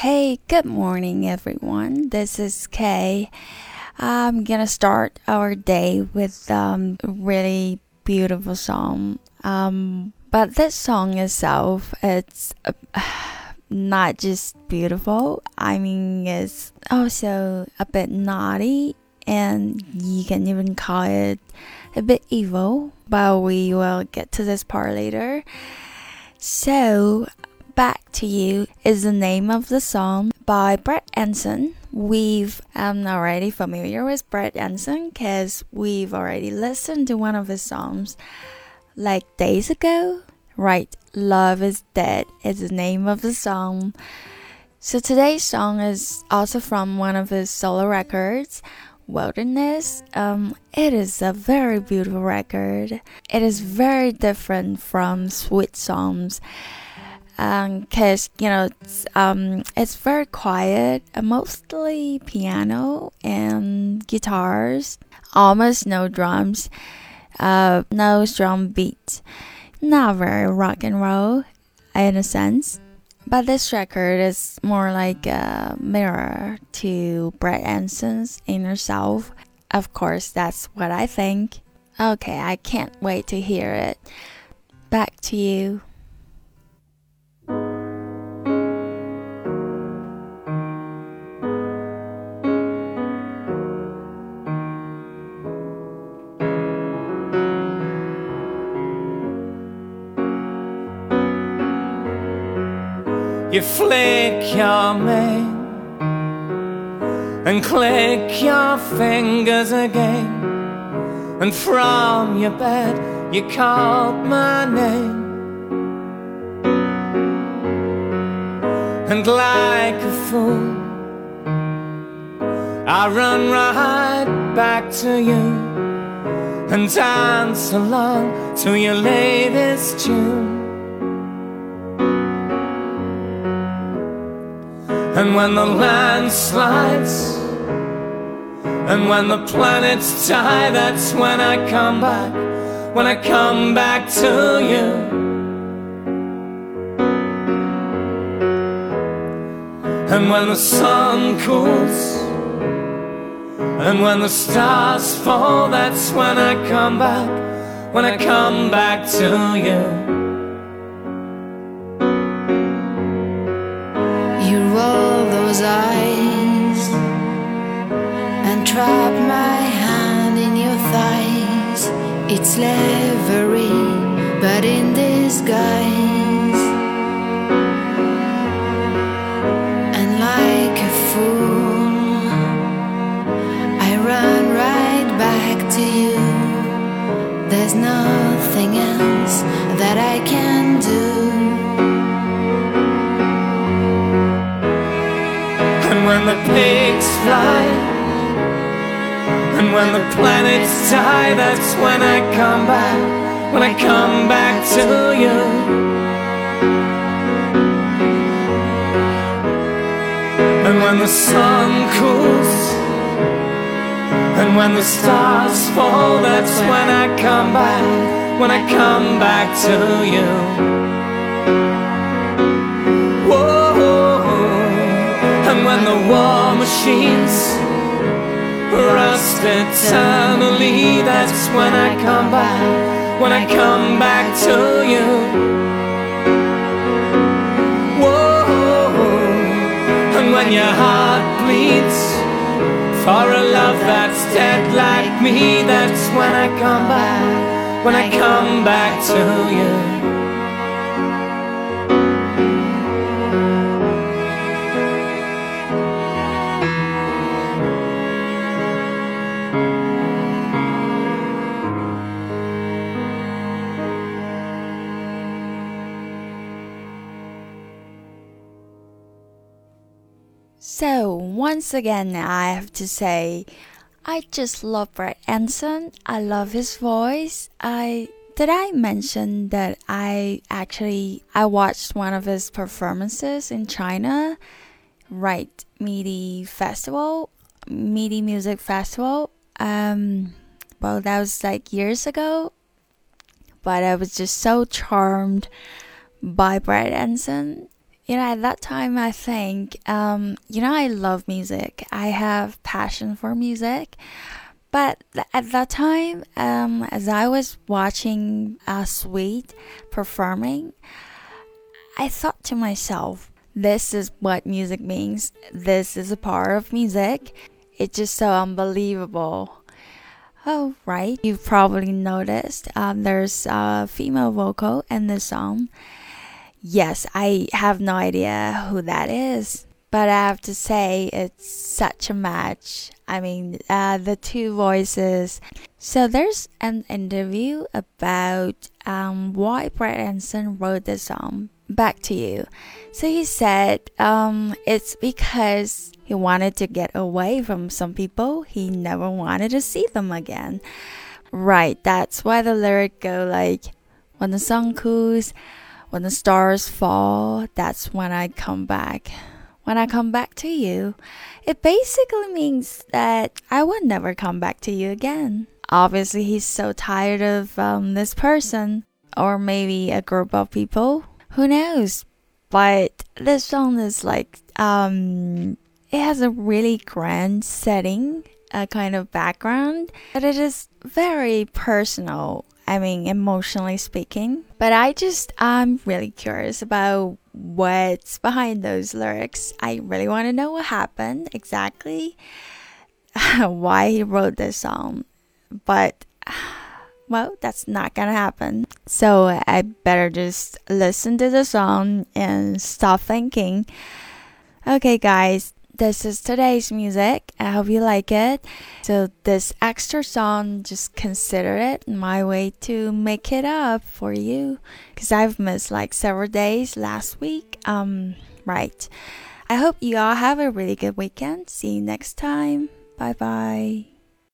Hey, good morning, everyone. This is Kay. I'm gonna start our day with um, a really beautiful song. Um, but this song itself, it's uh, not just beautiful. I mean, it's also a bit naughty, and you can even call it a bit evil. But we will get to this part later. So, Back to You is the name of the song by Brett Anderson. We've um already familiar with Brett Anderson because we've already listened to one of his songs like days ago. Right, Love is Dead is the name of the song. So today's song is also from one of his solo records, Wilderness. Um, it is a very beautiful record. It is very different from Suede Songs because um, you know it's, um, it's very quiet, uh, mostly piano and guitars, almost no drums, uh, no drum beat, not very rock and roll in a sense. But this record is more like a mirror to Brett Anderson's inner self. Of course, that's what I think. Okay, I can't wait to hear it. Back to you. You flick your mane and click your fingers again, and from your bed you called my name. And like a fool, I run right back to you and dance along to your latest tune. And when the land slides And when the planets die That's when I come back. When I come back to you. And when the sun cools And when the stars fall That's when I come back. When I come back to you trap my hand in your thighs. It's slavery, but in disguise. And like a fool, I run right back to you. There's nothing else that I can do. And when the pigs fly And when the planets die That's when I come back. When I come back to you. And when the sun cools And when the stars fall That's when I come back. When I come back to you. And when the war machines rust eternally, that's when I come back, when I come back to you. Whoa, and when your heart bleeds for a love that's dead like me, that's when I come back, when I come back to you. So, once again, I have to say, I just love Brett Anderson. I love his voice. I did I mention that I actually I watched one of his performances in China, right? MIDI Festival, MIDI Music Festival. Um, well, that was like years ago, but I was just so charmed by Brett Anderson You know, at that time, I think, um, you know, I love music. I have passion for music. But at that time, um, as I was watching uh, Suede performing, I thought to myself, this is what music means. This is a part of music. It's just so unbelievable. Oh, right. You've probably noticed um, there's a female vocal in this song. Yes, I have no idea who that is, but I have to say it's such a match. I mean, uh, the two voices. So there's an interview about um, why Brett Anderson wrote this song. Back to you. So he said um, it's because he wanted to get away from some people. He never wanted to see them again. Right, that's why the lyric go like, when the sun cools, when the stars fall, that's when I come back. When I come back to you, it basically means that I will never come back to you again. Obviously, he's so tired of um, this person, or maybe a group of people. Who knows? But this song is like um, it has a really grand setting, a kind of background, but it is very personal. I mean, emotionally speaking. But I just, I'm really curious about what's behind those lyrics. I really want to know what happened exactly, why he wrote this song. But, well, that's not gonna happen. So I better just listen to the song and stop thinking. Okay, guys, this is today's music. I hope you like it. So this extra song, just consider it my way to make it up for you because I've missed like several days last week. Um, right. I hope you all have a really good weekend. See you next time. Bye bye.